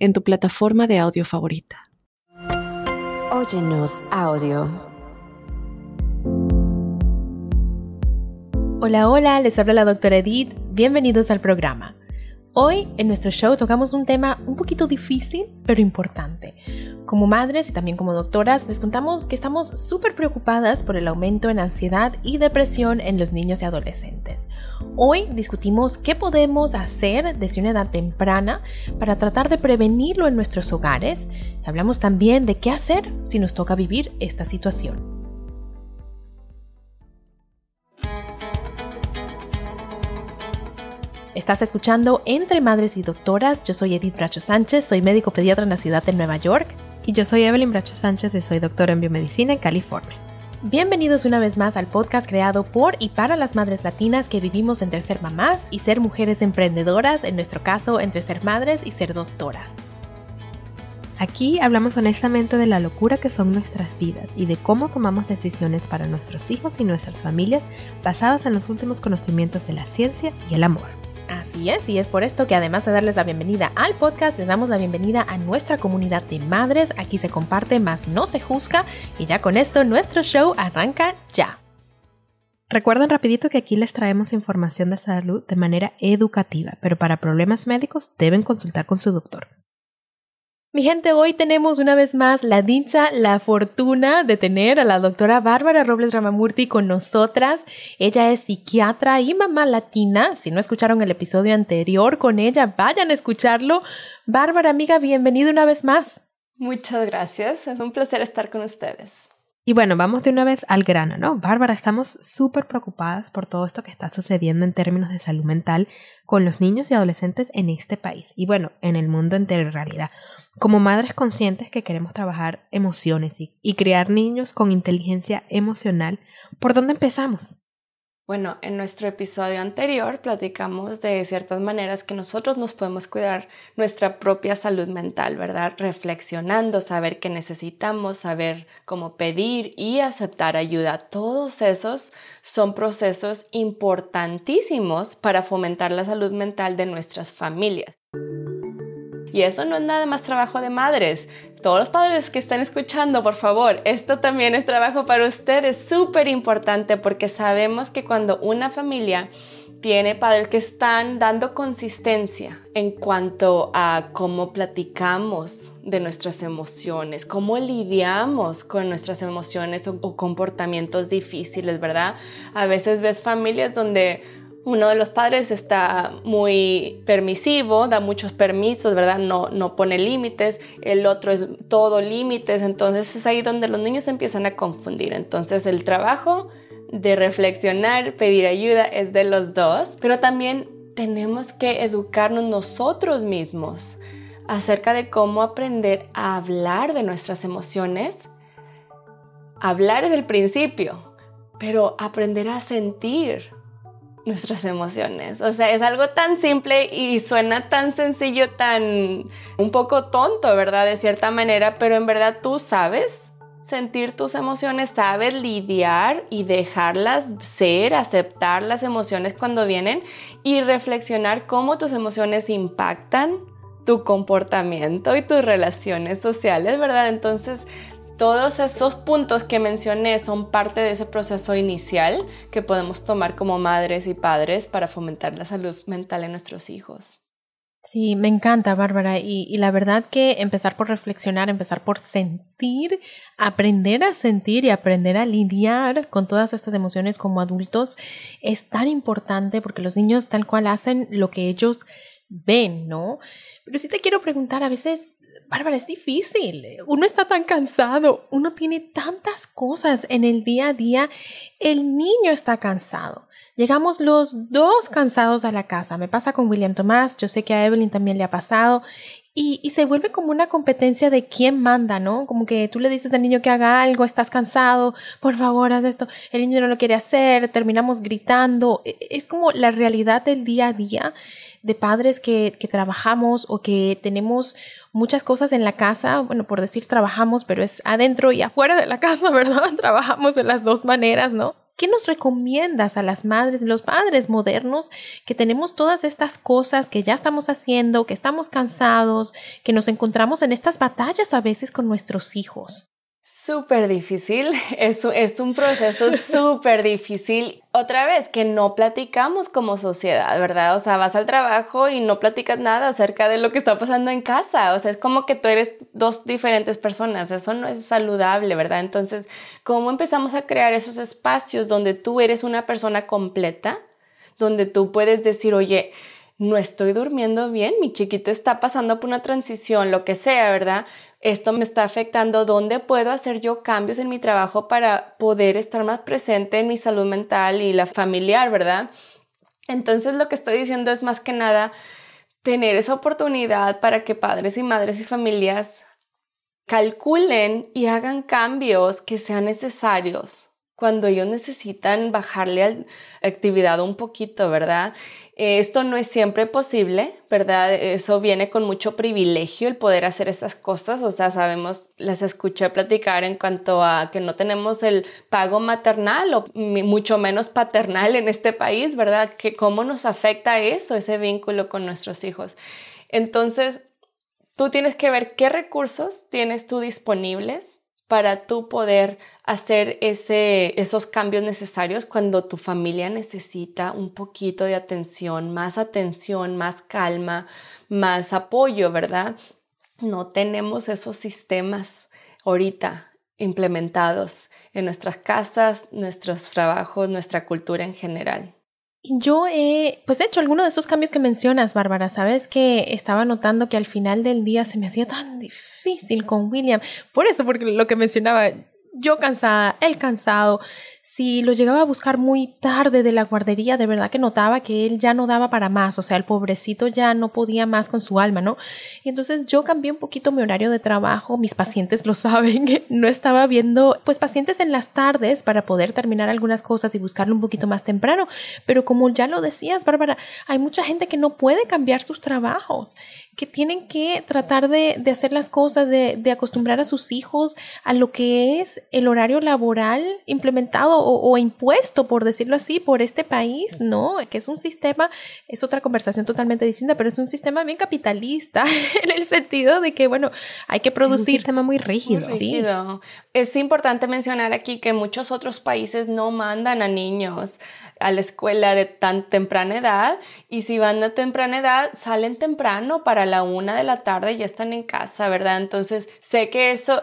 en tu plataforma de audio favorita. Óyenos audio. Hola, hola, les habla la doctora Edith. Bienvenidos al programa. Hoy en nuestro show tocamos un tema un poquito difícil, pero importante. Como madres y también como doctoras, les contamos que estamos súper preocupadas por el aumento en ansiedad y depresión en los niños y adolescentes. Hoy discutimos qué podemos hacer desde una edad temprana para tratar de prevenirlo en nuestros hogares. Hablamos también de qué hacer si nos toca vivir esta situación. Estás escuchando Entre Madres y Doctoras. Yo soy Edith Bracho Sánchez, soy médico pediatra en la ciudad de Nueva York. Y yo soy Evelyn Bracho Sánchez y soy doctora en biomedicina en California. Bienvenidos una vez más al podcast creado por y para las madres latinas que vivimos entre ser mamás y ser mujeres emprendedoras, en nuestro caso entre ser madres y ser doctoras. Aquí hablamos honestamente de la locura que son nuestras vidas y de cómo tomamos decisiones para nuestros hijos y nuestras familias basadas en los últimos conocimientos de la ciencia y el amor. Así es, y es por esto que además de darles la bienvenida al podcast, les damos la bienvenida a nuestra comunidad de madres. Aquí se comparte, más no se juzga. Y ya con esto, nuestro show arranca ya. Recuerden rapidito que aquí les traemos información de salud de manera educativa, pero para problemas médicos deben consultar con su doctor. Mi gente, hoy tenemos una vez más la dicha, la fortuna de tener a la doctora Bárbara Robles Ramamurti con nosotras. Ella es psiquiatra y mamá latina. Si no escucharon el episodio anterior con ella, vayan a escucharlo. Bárbara, amiga, bienvenida una vez más. Muchas gracias. Es un placer estar con ustedes. Y bueno, vamos de una vez al grano, ¿no? Bárbara, estamos súper preocupadas por todo esto que está sucediendo en términos de salud mental con los niños y adolescentes en este país y bueno, en el mundo entero en realidad. Como madres conscientes que queremos trabajar emociones y, criar niños con inteligencia emocional, ¿por dónde empezamos? Bueno, en nuestro episodio anterior platicamos de ciertas maneras que nosotros nos podemos cuidar nuestra propia salud mental, ¿verdad? Reflexionando, saber qué necesitamos, saber cómo pedir y aceptar ayuda. Todos esos son procesos importantísimos para fomentar la salud mental de nuestras familias. Y eso no es nada más trabajo de madres. Todos los padres que están escuchando, por favor, esto también es trabajo para ustedes, súper importante porque sabemos que cuando una familia tiene padres que están dando consistencia en cuanto a cómo platicamos de nuestras emociones, cómo lidiamos con nuestras emociones o, o comportamientos difíciles, ¿verdad? A veces ves familias donde uno de los padres está muy permisivo, da muchos permisos, ¿verdad? No, no pone límites, el otro es todo límites, entonces es ahí donde los niños empiezan a confundir. Entonces el trabajo de reflexionar, pedir ayuda es de los dos, pero también tenemos que educarnos nosotros mismos acerca de cómo aprender a hablar de nuestras emociones. Hablar es el principio, pero aprender a sentir nuestras emociones. O sea, es algo tan simple y suena tan sencillo, tan un poco tonto, ¿verdad? De cierta manera, pero en verdad tú sabes sentir tus emociones, sabes lidiar y dejarlas ser, aceptar las emociones cuando vienen y reflexionar cómo tus emociones impactan tu comportamiento y tus relaciones sociales, ¿verdad? Entonces, todos esos puntos que mencioné son parte de ese proceso inicial que podemos tomar como madres y padres para fomentar la salud mental en nuestros hijos. Sí, me encanta, Bárbara. Y, y, la verdad que empezar por reflexionar, empezar por sentir, aprender a sentir y aprender a lidiar con todas estas emociones como adultos es tan importante porque los niños tal cual hacen lo que ellos ven, ¿no? Pero sí te quiero preguntar, a veces Bárbara, es difícil. Uno está tan cansado, uno tiene tantas cosas en el día a día. El niño está cansado. Llegamos los dos cansados a la casa. Me pasa con William Tomás, yo sé que a Evelyn también le ha pasado. Y, se vuelve como una competencia de quién manda, ¿no? Como que tú le dices al niño que haga algo, estás cansado, por favor, haz esto. El niño no lo quiere hacer, terminamos gritando. E, es como la realidad del día a día de padres que, que trabajamos o que tenemos muchas cosas en la casa. Bueno, por decir trabajamos, pero es adentro y afuera de la casa, ¿verdad? Trabajamos de las dos maneras, ¿no? ¿Qué nos recomiendas a las madres, los padres modernos que tenemos todas estas cosas que ya estamos haciendo, que estamos cansados, que nos encontramos en estas batallas a veces con nuestros hijos? Súper difícil, es, es un proceso súper difícil. Otra vez, que no platicamos como sociedad, ¿verdad? O sea, vas al trabajo y no platicas nada acerca de lo que está pasando en casa. O sea, es como que tú eres dos diferentes personas. Eso no es saludable, ¿verdad? Entonces, ¿cómo empezamos a crear esos espacios donde tú eres una persona completa? Donde tú puedes decir, oye, no estoy durmiendo bien, mi chiquito está pasando por una transición, lo que sea, ¿verdad? Esto me está afectando, ¿dónde puedo hacer yo cambios en mi trabajo para poder estar más presente en mi salud mental y la familiar, ¿verdad? Entonces lo que estoy diciendo es más que nada tener esa oportunidad para que padres y madres y familias calculen y hagan cambios que sean necesarios cuando ellos necesitan bajarle actividad un poquito, ¿verdad? Eh, esto no es siempre posible, ¿verdad? Eso viene con mucho privilegio el poder hacer esas cosas, o sea, sabemos, las escuché platicar en cuanto a que no tenemos el pago maternal o mucho menos paternal en este país, ¿verdad? Que cómo nos afecta eso, ese vínculo con nuestros hijos. Entonces, tú tienes que ver qué recursos tienes tú disponibles para tú poder hacer ese, esos cambios necesarios cuando tu familia necesita un poquito de atención, más atención, más calma, más apoyo, ¿verdad? No tenemos esos sistemas ahorita implementados en nuestras casas, nuestros trabajos, nuestra cultura en general. Yo he, pues he hecho alguno de esos cambios que mencionas, Bárbara. Sabes que estaba notando que al final del día se me hacía tan difícil con William. Por eso, porque lo que mencionaba, yo cansada, él cansado, si lo llegaba a buscar muy tarde de la guardería, de verdad que notaba que él ya no daba para más, o sea, el pobrecito ya no podía más con su alma, ¿no? Y entonces yo cambié un poquito mi horario de trabajo, mis pacientes lo saben, no estaba viendo pues pacientes en las tardes para poder terminar algunas cosas y buscarlo un poquito más temprano, pero como ya lo decías, Bárbara, hay mucha gente que no puede cambiar sus trabajos, que tienen que tratar de, de hacer las cosas, de, de acostumbrar a sus hijos a lo que es el horario laboral implementado o, impuesto, por decirlo así, por este país, ¿no? Que es un sistema, es otra conversación totalmente distinta, pero es un sistema bien capitalista en el sentido de que, bueno, hay que producir. un sistema muy rígido. Sí. Es importante mencionar aquí que muchos otros países no mandan a niños a la escuela de tan temprana edad y si van a temprana edad salen temprano para la una de la tarde y ya están en casa, ¿verdad? Entonces sé que eso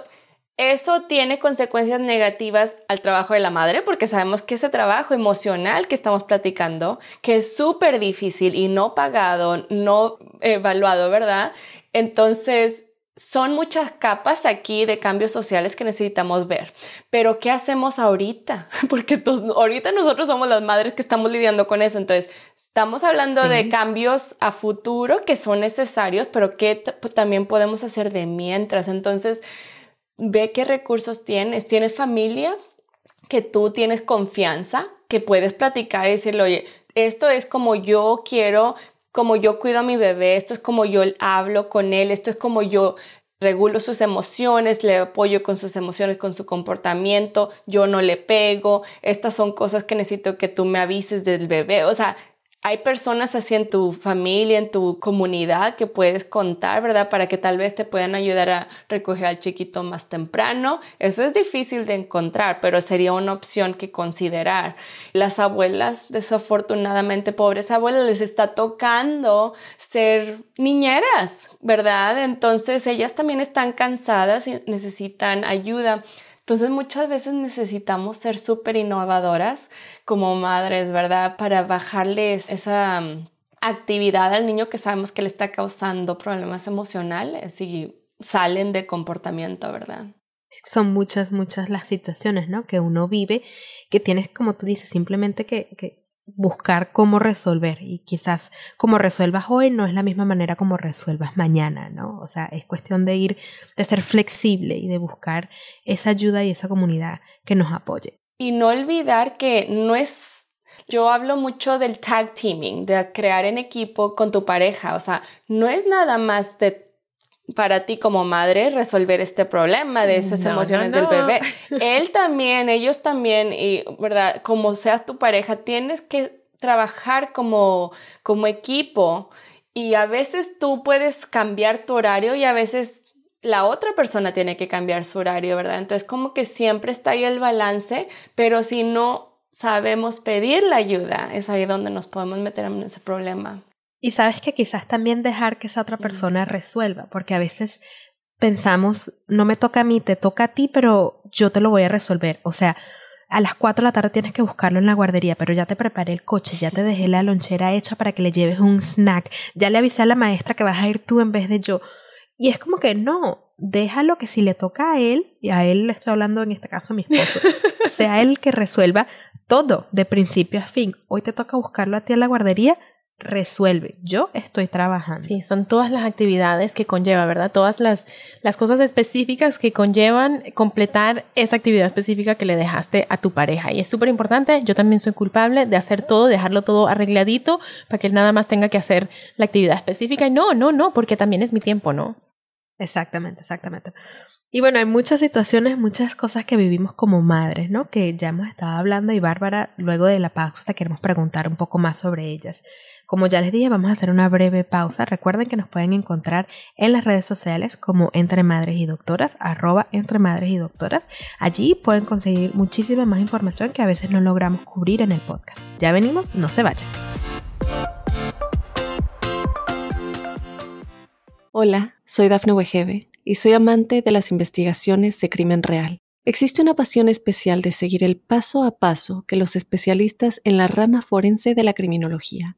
eso tiene consecuencias negativas al trabajo de la madre porque sabemos que ese trabajo emocional que estamos platicando, que es súper difícil y no pagado, no evaluado, ¿verdad? Entonces, son muchas capas aquí de cambios sociales que necesitamos ver. Pero, ¿qué hacemos ahorita? Porque ahorita nosotros somos las madres que estamos lidiando con eso. Entonces, estamos hablando de cambios a futuro que son necesarios, pero que también podemos hacer de mientras. Entonces, ve qué recursos tienes. ¿Tienes familia? Que tú tienes confianza, que puedes platicar y decirle, oye, esto es como yo quiero, como yo cuido a mi bebé, esto es como yo hablo con él, esto es como yo regulo sus emociones, le apoyo con sus emociones, con su comportamiento, yo no le pego, estas son cosas que necesito que tú me avises del bebé, o sea, hay personas así en tu familia, en tu comunidad que puedes contar, ¿verdad? Para que tal vez te puedan ayudar a recoger al chiquito más temprano. Eso es difícil de encontrar, pero sería una opción que considerar. Las abuelas, desafortunadamente, pobres abuelas, les está tocando ser niñeras, ¿verdad? Entonces ellas también están cansadas y necesitan ayuda. Entonces muchas veces necesitamos ser súper innovadoras como madres, ¿verdad? Para bajarles esa mm, actividad al niño que sabemos que le está causando problemas emocionales y salen de comportamiento, ¿verdad? Son muchas, muchas las situaciones, ¿no? Que uno vive, que tienes, como tú dices, simplemente que, que buscar cómo resolver y quizás como resuelvas hoy no es la misma manera como resuelvas mañana, ¿no? O sea, es cuestión de ir, de ser flexible y de buscar esa ayuda y esa comunidad que nos apoye. Y no olvidar que no es, yo hablo mucho del tag teaming, de crear en equipo con tu pareja, o sea, no es nada más de para ti como madre resolver este problema de esas emociones del bebé. Él también, ellos también, y verdad, como sea tu pareja, tienes que trabajar como, como equipo y a veces tú puedes cambiar tu horario y a veces la otra persona tiene que cambiar su horario, ¿verdad? Entonces como que siempre está ahí el balance, pero si no sabemos pedir la ayuda, es ahí donde nos podemos meter en ese problema. Y sabes que quizás también dejar que esa otra persona resuelva, porque a veces pensamos, no me toca a mí, te toca a ti, pero yo te lo voy a resolver. O sea, a las 4 de la tarde tienes que buscarlo en la guardería, pero ya te preparé el coche, ya te dejé la lonchera hecha para que le lleves un snack, ya le avisé a la maestra que vas a ir tú en vez de yo. Y es como que no, déjalo que si le toca a él, y a él le estoy hablando en este caso a mi esposo, sea él que resuelva todo, de principio a fin. Hoy te toca buscarlo a ti en la guardería, resuelve. Yo estoy trabajando. Sí, son todas las actividades que conlleva, ¿verdad? Todas las, las cosas específicas que conllevan completar esa actividad específica que le dejaste a tu pareja. Y es súper importante, yo también soy culpable de hacer todo, dejarlo todo arregladito para que él nada más tenga que hacer la actividad específica. Y no, no, no, porque también es mi tiempo, ¿no? Exactamente, exactamente. Y bueno, hay muchas situaciones, muchas cosas que vivimos como madres, ¿no? Que ya hemos estado hablando y Bárbara, luego de la pausa, te queremos preguntar un poco más sobre ellas. Como ya les dije, vamos a hacer una breve pausa. Recuerden que nos pueden encontrar en las redes sociales como Entre Madres y Doctoras, arroba Entre Madres y Doctoras. Allí pueden conseguir muchísima más información que a veces no logramos cubrir en el podcast. Ya venimos, no se vayan. Hola, soy Dafne Wegebe y soy amante de las investigaciones de crimen real. Existe una pasión especial de seguir el paso a paso que los especialistas en la rama forense de la criminología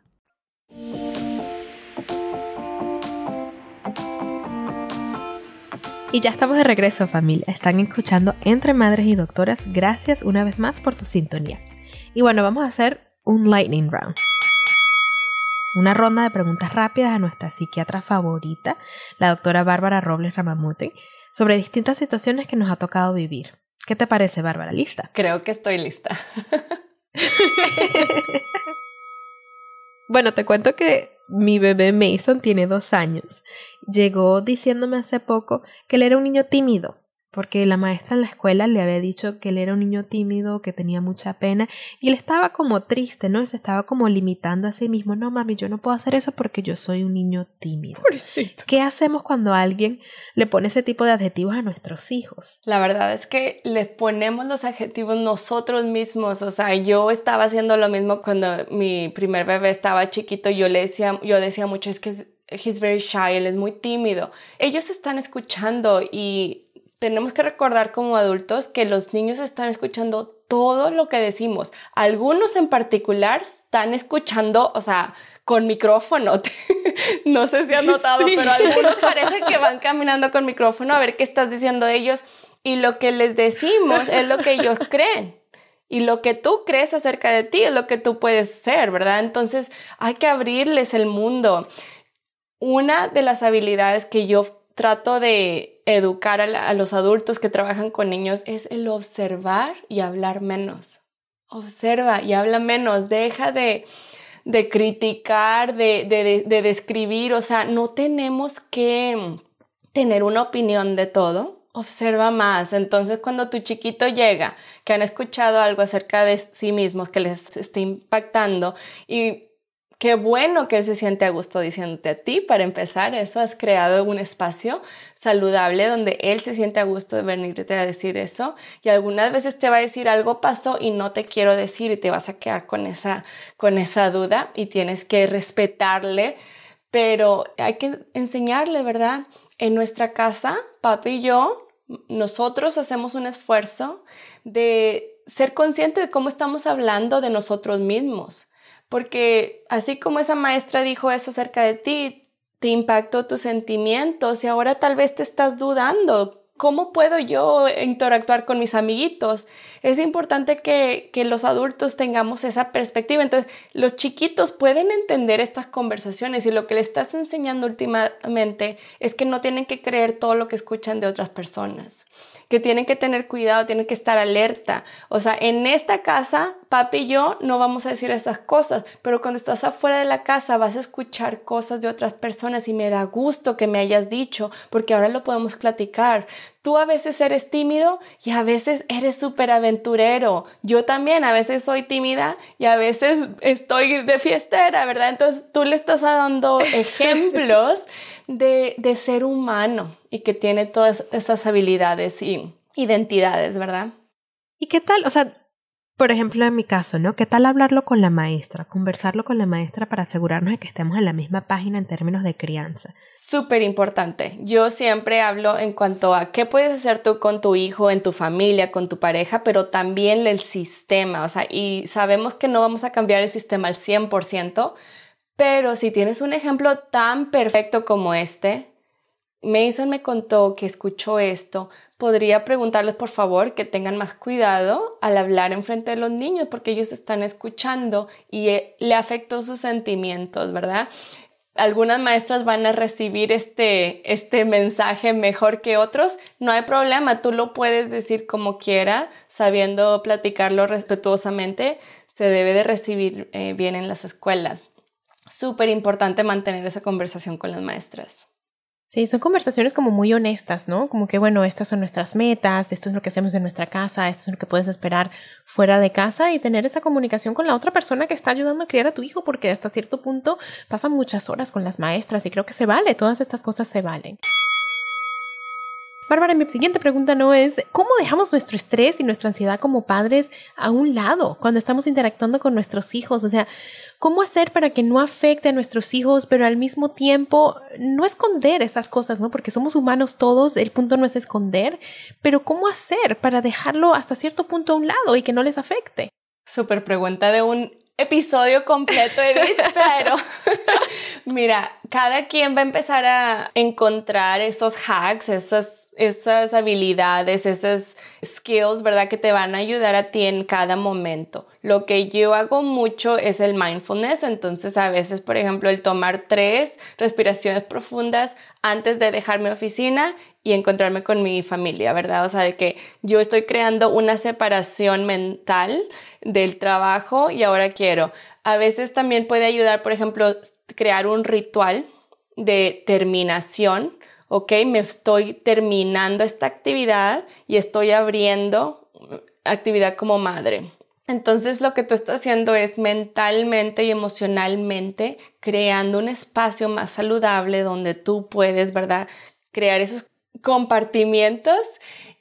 Y ya estamos de regreso familia. Están escuchando Entre Madres y Doctoras. Gracias una vez más por su sintonía. Y bueno, vamos a hacer un lightning round. Una ronda de preguntas rápidas a nuestra psiquiatra favorita, la doctora Bárbara Robles Ramamute, sobre distintas situaciones que nos ha tocado vivir. ¿Qué te parece, Bárbara? ¿Lista? Creo que estoy lista. bueno, te cuento que mi bebé Mason tiene dos años. Llegó diciéndome hace poco que él era un niño tímido porque la maestra en la escuela le había dicho que él era un niño tímido, que tenía mucha pena, y él estaba como triste, ¿no? Se estaba como limitando a sí mismo, no mami, yo no puedo hacer eso porque yo soy un niño tímido. Pobrecito. ¿Qué hacemos cuando alguien le pone ese tipo de adjetivos a nuestros hijos? La verdad es que le ponemos los adjetivos nosotros mismos, o sea, yo estaba haciendo lo mismo cuando mi primer bebé estaba chiquito, yo le decía, yo decía mucho, es que he's very shy, él es muy tímido. Ellos están escuchando y tenemos que recordar como adultos que los niños están escuchando todo lo que decimos. Algunos en particular están escuchando, o sea, con micrófono. no sé si han notado, pero algunos parece que van caminando con micrófono a ver qué estás diciendo ellos. Y lo que les decimos es lo que ellos creen. Y lo que tú crees acerca de ti es lo que tú puedes ser, ¿verdad? Entonces hay que abrirles el mundo. Una de las habilidades que yo trato de educar a, los adultos que trabajan con niños es el observar y hablar menos. Observa y habla menos, deja de, de criticar, de, de, de describir, o sea, no tenemos que tener una opinión de todo, observa más. Entonces, cuando tu chiquito llega, que han escuchado algo acerca de sí mismos que les esté impactando y Qué bueno que él se siente a gusto diciéndote a ti. Para empezar, eso has creado un espacio saludable donde él se siente a gusto de venirte a decir eso. Y algunas veces te va a decir algo pasó y no te quiero decir y te vas a quedar con esa, con esa duda y tienes que respetarle. Pero hay que enseñarle, ¿verdad? En nuestra casa, papi y yo nosotros hacemos un esfuerzo de ser consciente de cómo estamos hablando de nosotros mismos. Porque así como esa maestra dijo eso acerca de ti, te impactó tus sentimientos y ahora tal vez te estás dudando ¿cómo puedo yo interactuar con mis amiguitos? Es importante que, que, los adultos tengamos esa perspectiva. Entonces, los chiquitos pueden entender estas conversaciones y lo que le estás enseñando últimamente es que no tienen que creer todo lo que escuchan de otras personas que tienen que tener cuidado, tienen que estar alerta. O sea, en esta casa, papi y yo no vamos a decir esas cosas, pero cuando estás afuera de la casa vas a escuchar cosas de otras personas y me da gusto que me hayas dicho, porque ahora lo podemos platicar. Tú a veces eres tímido y a veces eres súper aventurero. Yo también a veces soy tímida y a veces estoy de fiestera, ¿verdad? Entonces tú le estás dando ejemplos de, de ser humano y que tiene todas esas habilidades y identidades, ¿verdad? ¿Y qué tal? O sea, por ejemplo, en mi caso, ¿no? ¿Qué tal hablarlo con la maestra? Conversarlo con la maestra para asegurarnos de que estemos en la misma página en términos de crianza. Súper importante. Yo siempre hablo en cuanto a qué puedes hacer tú con tu hijo, en tu familia, con tu pareja, pero también el sistema. O sea, y sabemos que no vamos a cambiar el sistema al 100%, pero si tienes un ejemplo tan perfecto como este, Mason me contó que escuchó esto, podría preguntarles por favor que tengan más cuidado al hablar en frente de los niños porque ellos están escuchando y eh, le afectó sus sentimientos, ¿verdad? Algunas maestras van a recibir este, este mensaje mejor que otros, no hay problema, tú lo puedes decir como quiera, sabiendo platicarlo respetuosamente, se debe de recibir eh, bien en las escuelas. Súper importante mantener esa conversación con las maestras. Sí, son conversaciones como muy honestas, ¿no? Como que, bueno, estas son nuestras metas, esto es lo que hacemos en nuestra casa, esto es lo que puedes esperar fuera de casa y tener esa comunicación con la otra persona que está ayudando a criar a tu hijo, porque hasta cierto punto pasan muchas horas con las maestras y creo que se vale, todas estas cosas se valen. Bárbara, mi siguiente pregunta no es, ¿cómo dejamos nuestro estrés y nuestra ansiedad como padres a un lado cuando estamos interactuando con nuestros hijos? O sea, ¿cómo hacer para que no afecte a nuestros hijos, pero al mismo tiempo no esconder esas cosas, ¿no? Porque somos humanos todos, el punto no es esconder, pero ¿cómo hacer para dejarlo hasta cierto punto a un lado y que no les afecte? Súper pregunta de un episodio completo, Edith, pero mira, cada quien va a empezar a encontrar esos hacks, esas esas habilidades, esas skills, ¿verdad? Que te van a ayudar a ti en cada momento. Lo que yo hago mucho es el mindfulness, entonces a veces, por ejemplo, el tomar tres respiraciones profundas antes de dejar mi oficina y encontrarme con mi familia, ¿verdad? O sea, de que yo estoy creando una separación mental del trabajo y ahora quiero. A veces también puede ayudar, por ejemplo, crear un ritual de terminación ok, me estoy terminando esta actividad y estoy abriendo actividad como madre. Entonces lo que tú estás haciendo es mentalmente y emocionalmente creando un espacio más saludable donde tú puedes, ¿verdad? Crear esos compartimientos.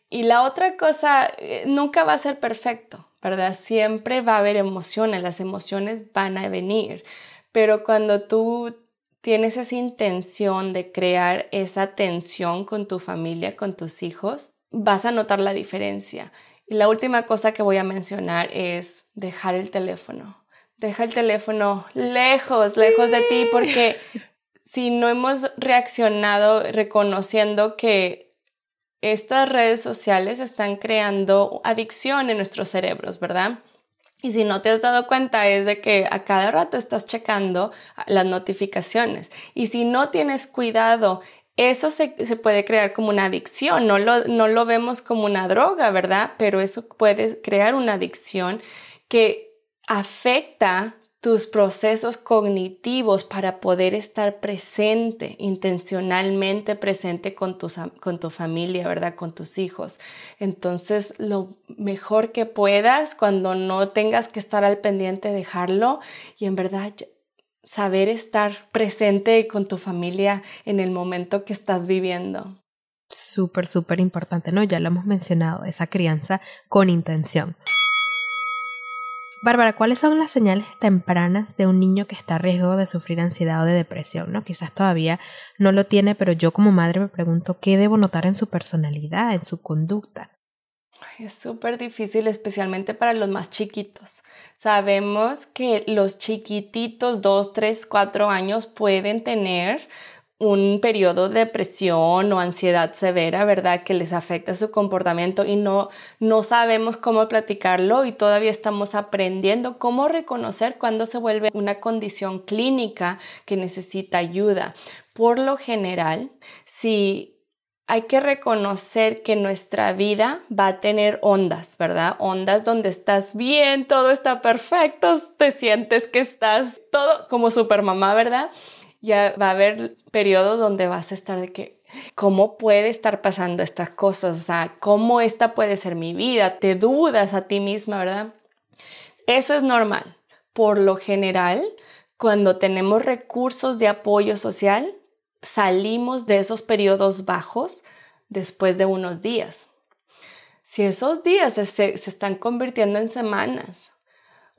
Y la otra cosa, eh, nunca va a ser perfecto, ¿verdad? Siempre va a haber emociones, las emociones van a venir. Pero cuando tú tienes esa intención de crear esa tensión con tu familia, con tus hijos, vas a notar la diferencia. Y la última cosa que voy a mencionar es dejar el teléfono. Deja el teléfono lejos, lejos de ti, porque si no hemos reaccionado reconociendo que estas redes sociales están creando adicción en nuestros cerebros, ¿verdad? Y si no te has dado cuenta es de que a cada rato estás checando las notificaciones. Y si no tienes cuidado, eso se, puede crear como una adicción. No lo, no lo vemos como una droga, ¿verdad? Pero eso puede crear una adicción que afecta tus procesos cognitivos para poder estar presente, intencionalmente presente con, con tu familia, ¿verdad? Con tus hijos. Entonces, lo mejor que puedas, cuando no tengas que estar al pendiente, dejarlo y en verdad saber estar presente con tu familia en el momento que estás viviendo. Súper, súper importante, ¿no? Ya lo hemos mencionado, esa crianza con intención. Bárbara, ¿cuáles son las señales tempranas de un niño que está a riesgo de sufrir ansiedad o de depresión? ¿no? Quizás todavía no lo tiene, pero yo como madre me pregunto qué debo notar en su personalidad, en su conducta. Es súper difícil, especialmente para los más chiquitos. Sabemos que los chiquititos, 2, 3, 4 años, pueden tener un periodo de depresión o ansiedad severa, ¿verdad? Que les afecta su comportamiento y no, no sabemos cómo platicarlo y todavía estamos aprendiendo cómo reconocer cuando se vuelve una condición clínica que necesita ayuda. Por lo general, si hay que reconocer que nuestra vida va a tener ondas, ¿verdad? Ondas donde estás bien, todo está perfecto, te sientes que estás todo como supermamá, ¿verdad? Ya va a haber periodos donde vas a estar de que, ¿cómo puede estar pasando estas cosas? O sea, ¿cómo esta puede ser mi vida? Te dudas a ti misma, ¿verdad? Eso es normal. Por lo general, cuando tenemos recursos de apoyo social, salimos de esos periodos bajos después de unos días. Si esos días se, se están convirtiendo en semanas,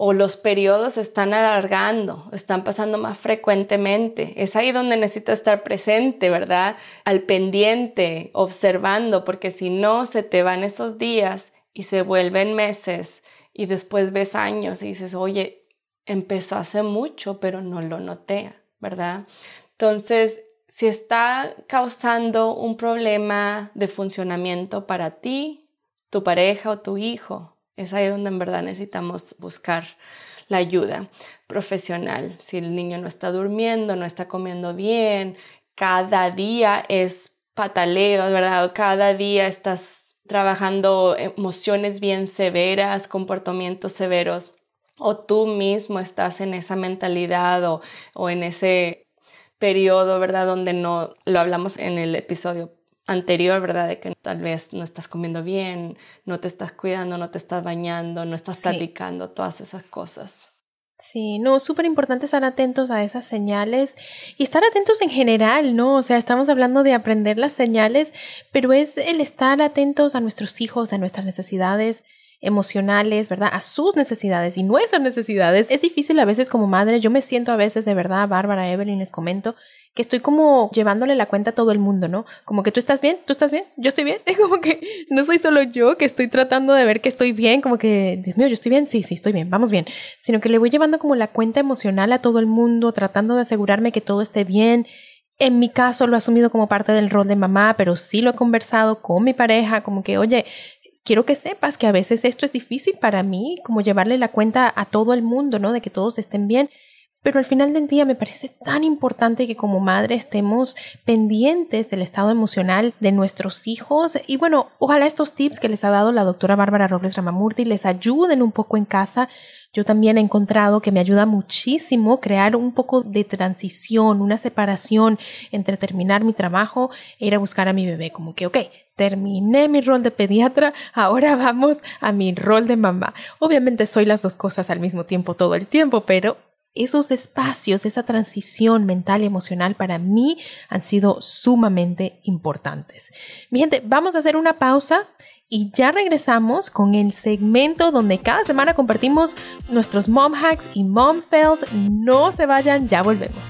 o los periodos se están alargando, están pasando más frecuentemente. Es ahí donde necesitas estar presente, ¿verdad? Al pendiente, observando, porque si no, se te van esos días y se vuelven meses y después ves años y dices, oye, empezó hace mucho, pero no lo noté, ¿verdad? Entonces, si está causando un problema de funcionamiento para ti, tu pareja o tu hijo, es ahí donde en verdad necesitamos buscar la ayuda profesional. Si el niño no está durmiendo, no está comiendo bien, cada día es pataleo, ¿verdad? Cada día estás trabajando emociones bien severas, comportamientos severos, o tú mismo estás en esa mentalidad o, o en ese periodo, ¿verdad? Donde no, lo hablamos en el episodio anterior, ¿verdad? De que tal vez no estás comiendo bien, no te estás cuidando, no te estás bañando, no estás platicando, todas esas cosas. Sí, no, súper importante estar atentos a esas señales y estar atentos en general, ¿no? O sea, estamos hablando de aprender las señales, pero es el estar atentos a nuestros hijos, a nuestras necesidades emocionales, ¿verdad? A sus necesidades y nuestras necesidades. Es difícil a veces como madre, yo me siento a veces de verdad, Bárbara, Evelyn, les comento, que estoy como llevándole la cuenta a todo el mundo, ¿no? Como que tú estás bien, tú estás bien, yo estoy bien, como que no soy solo yo que estoy tratando de ver que estoy bien, como que, Dios mío, yo estoy bien, sí, sí, estoy bien, vamos bien, sino que le voy llevando como la cuenta emocional a todo el mundo, tratando de asegurarme que todo esté bien. En mi caso lo he asumido como parte del rol de mamá, pero sí lo he conversado con mi pareja, como que, oye, quiero que sepas que a veces esto es difícil para mí, como llevarle la cuenta a todo el mundo, ¿no? De que todos estén bien. Pero al final del día me parece tan importante que como madre estemos pendientes del estado emocional de nuestros hijos y bueno, ojalá estos tips que les ha dado la doctora Bárbara Robles Ramamurti les ayuden un poco en casa. Yo también he encontrado que me ayuda muchísimo crear un poco de transición, una separación entre terminar mi trabajo e ir a buscar a mi bebé. Como que, ok, terminé mi rol de pediatra, ahora vamos a mi rol de mamá. Obviamente soy las dos cosas al mismo tiempo todo el tiempo, pero esos espacios, esa transición mental y emocional para mí han sido sumamente importantes. Mi gente, vamos a hacer una pausa y ya regresamos con el segmento donde cada semana compartimos nuestros mom hacks y mom fails. No se vayan, ya volvemos.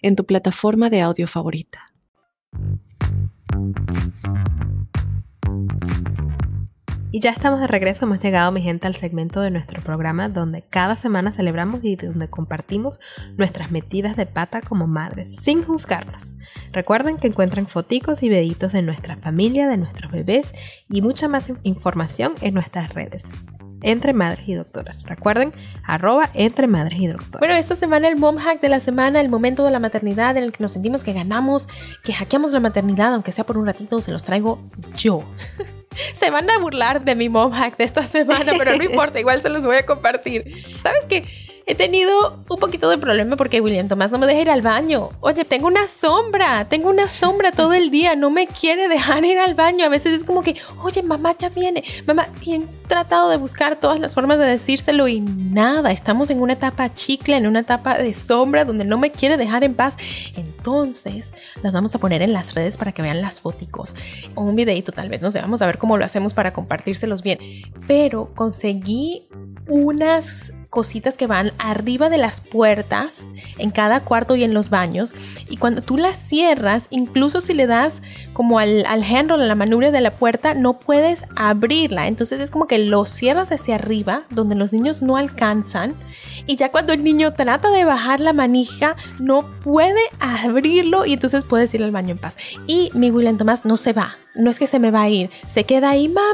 en tu plataforma de audio favorita. Y ya estamos de regreso, hemos llegado mi gente al segmento de nuestro programa donde cada semana celebramos y donde compartimos nuestras metidas de pata como madres, sin juzgarnos. Recuerden que encuentran foticos y videitos de nuestra familia, de nuestros bebés y mucha más información en nuestras redes. Entre Madres y Doctoras. Recuerden, arroba Entre Madres y Doctoras. Bueno, esta semana el mom hack de la semana, el momento de la maternidad en el que nos sentimos que ganamos, que hackeamos la maternidad, aunque sea por un ratito, se los traigo yo. Se van a burlar de mi mom hack de esta semana, pero no importa, igual se los voy a compartir. ¿Sabes qué? He tenido un poquito de problema porque William Tomás no me deja ir al baño. Oye, tengo una sombra, tengo una sombra todo el día, no me quiere dejar ir al baño. A veces es como que, oye, mamá ya viene, mamá, y he tratado de buscar todas las formas de decírselo y nada. Estamos en una etapa chicle, en una etapa de sombra donde no me quiere dejar en paz. Entonces, las vamos a poner en las redes para que vean las fotos o un videito tal vez, no sé, vamos a ver cómo lo hacemos para compartírselos bien. Pero conseguí unas cositas que van arriba de las puertas, en cada cuarto y en los baños. Y cuando tú las cierras, incluso si le das como al, al handle, a la manubrio de la puerta, no puedes abrirla. Entonces es como que lo cierras hacia arriba, donde los niños no alcanzan. Y ya cuando el niño trata de bajar la manija, no puede abrirlo y entonces puedes ir al baño en paz. Y mi William Tomás no se va no es que se me va a ir, se queda ahí, mamá,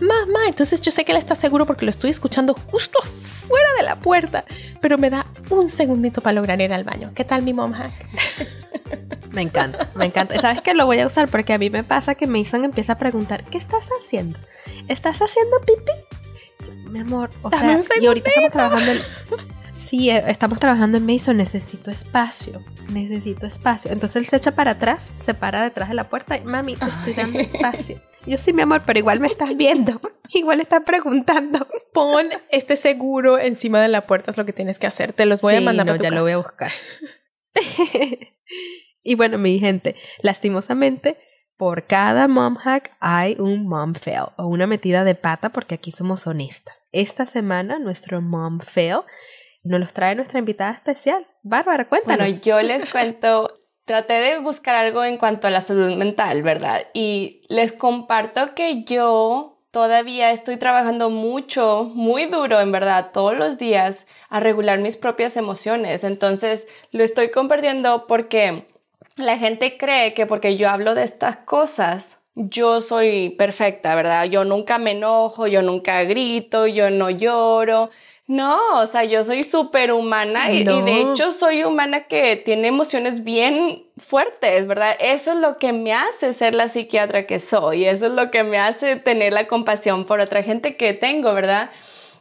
mamá. Entonces yo sé que él está seguro porque lo estoy escuchando justo fuera de la puerta, pero me da un segundito para lograr ir al baño. ¿Qué tal mi mom hack? Me encanta, me encanta. ¿Sabes que lo voy a usar? Porque a mí me pasa que Mason empieza a preguntar, ¿qué estás haciendo? ¿Estás haciendo pipí? mi amor, o sea, y ahorita estamos trabajando en... Sí, eh, estamos trabajando en Mason, necesito espacio, necesito espacio. Entonces él se echa para atrás, se para detrás de la puerta y, mami, te estoy dando espacio. Yo sí, mi amor, pero igual me estás viendo, igual estás preguntando. Pon este seguro encima de la puerta, es lo que tienes que hacer. Te los voy a mandar. No, ya lo voy a buscar. y bueno, mi gente, lastimosamente, por cada mom hack hay un mom fail o una metida de pata porque aquí somos honestas. Esta semana nuestro mom fail nos los trae nuestra invitada especial. Bárbara, cuéntanos. Bueno, yo les cuento, traté de buscar algo en cuanto a la salud mental, ¿verdad? Y les comparto que yo todavía estoy trabajando mucho, muy duro, en verdad, todos los días a regular mis propias emociones. Entonces, lo estoy compartiendo porque la gente cree que porque yo hablo de estas cosas, yo soy perfecta, ¿verdad? Yo nunca me enojo, yo nunca grito, yo no lloro. No, o sea, yo soy súper humana y, de hecho soy humana que tiene emociones bien fuertes, ¿verdad? Eso es lo que me hace ser la psiquiatra que soy, eso es lo que me hace tener la compasión por otra gente que tengo, ¿verdad?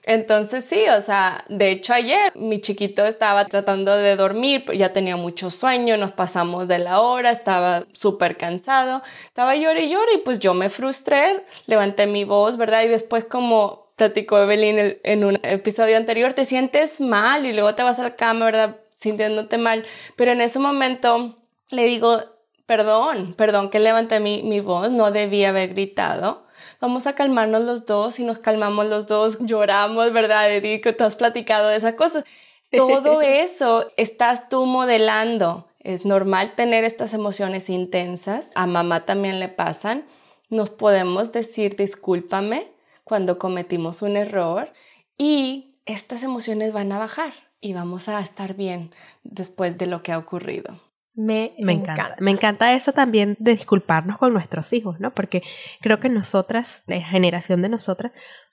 Entonces sí, o sea, de hecho ayer mi chiquito estaba tratando de dormir, ya tenía mucho sueño, nos pasamos de la hora, estaba súper cansado, estaba llorando y llorando y pues yo me frustré, levanté mi voz, ¿verdad? Y después como platicó Evelyn en un episodio anterior, te sientes mal y luego te vas a la cama, ¿verdad? Sintiéndote mal. Pero en ese momento le digo, perdón, perdón que levanté mi, mi voz, no debía haber gritado. Vamos a calmarnos los dos y nos calmamos los dos, lloramos, ¿verdad, que Tú has platicado de esas cosas. Todo eso estás tú modelando. Es normal tener estas emociones intensas. A mamá también le pasan. Nos podemos decir discúlpame, cuando cometimos un error y estas emociones van a bajar y vamos a estar bien después de lo que ha ocurrido. Me, me encanta. Me encanta eso también de disculparnos con nuestros hijos, ¿no? Porque creo que nosotras, la generación de nosotras,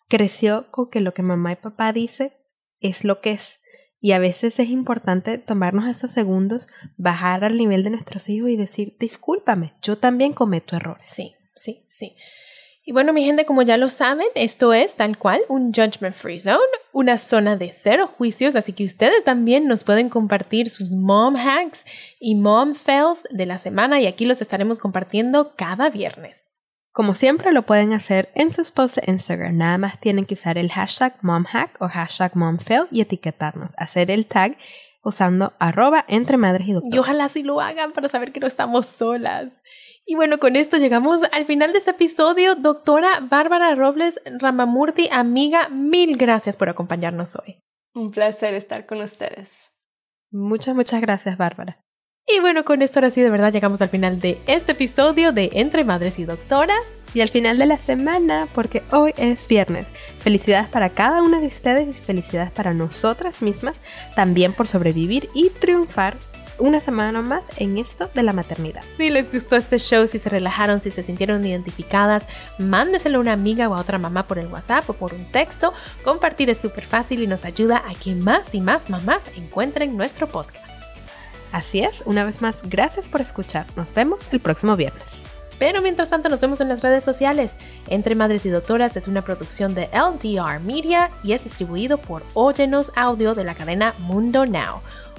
creció con que lo que mamá y papá dice es lo que es. Y a veces es importante tomarnos esos segundos, bajar al nivel de nuestros hijos y decir, discúlpame, yo también cometo errores. Sí, sí, sí. Y bueno, mi gente, como ya lo saben, esto es tal cual un Judgment Free Zone, una zona de cero juicios, así que ustedes también nos pueden compartir sus mom hacks y mom fails de la semana y aquí los estaremos compartiendo cada viernes. Como siempre lo pueden hacer en sus posts de Instagram, nada más tienen que usar el hashtag momhack o hashtag momfail y etiquetarnos, hacer el tag usando arroba entre madres y doctores. Y ojalá sí lo hagan para saber que no estamos solas. Y bueno, con esto llegamos al final de este episodio. Doctora Bárbara Robles Ramamurti, amiga, mil gracias por acompañarnos hoy. Un placer estar con ustedes. Muchas, muchas gracias, Bárbara. Y bueno, con esto ahora sí de verdad llegamos al final de este episodio de Entre Madres y Doctoras. Y al final de la semana, porque hoy es viernes. Felicidades para cada una de ustedes y felicidades para nosotras mismas, también por sobrevivir y triunfar una semana más en esto de la maternidad. Si les gustó este show, si se relajaron, si se sintieron identificadas, mándeselo a una amiga o a otra mamá por el WhatsApp o por un texto. Compartir es súper fácil y nos ayuda a que más y más mamás encuentren nuestro podcast. Así es, una vez más, gracias por escuchar. Nos vemos el próximo viernes. Pero mientras tanto nos vemos en las redes sociales. Entre Madres y Doctoras es una producción de LDR Media y es distribuido por Óyenos Audio de la cadena Mundo Now.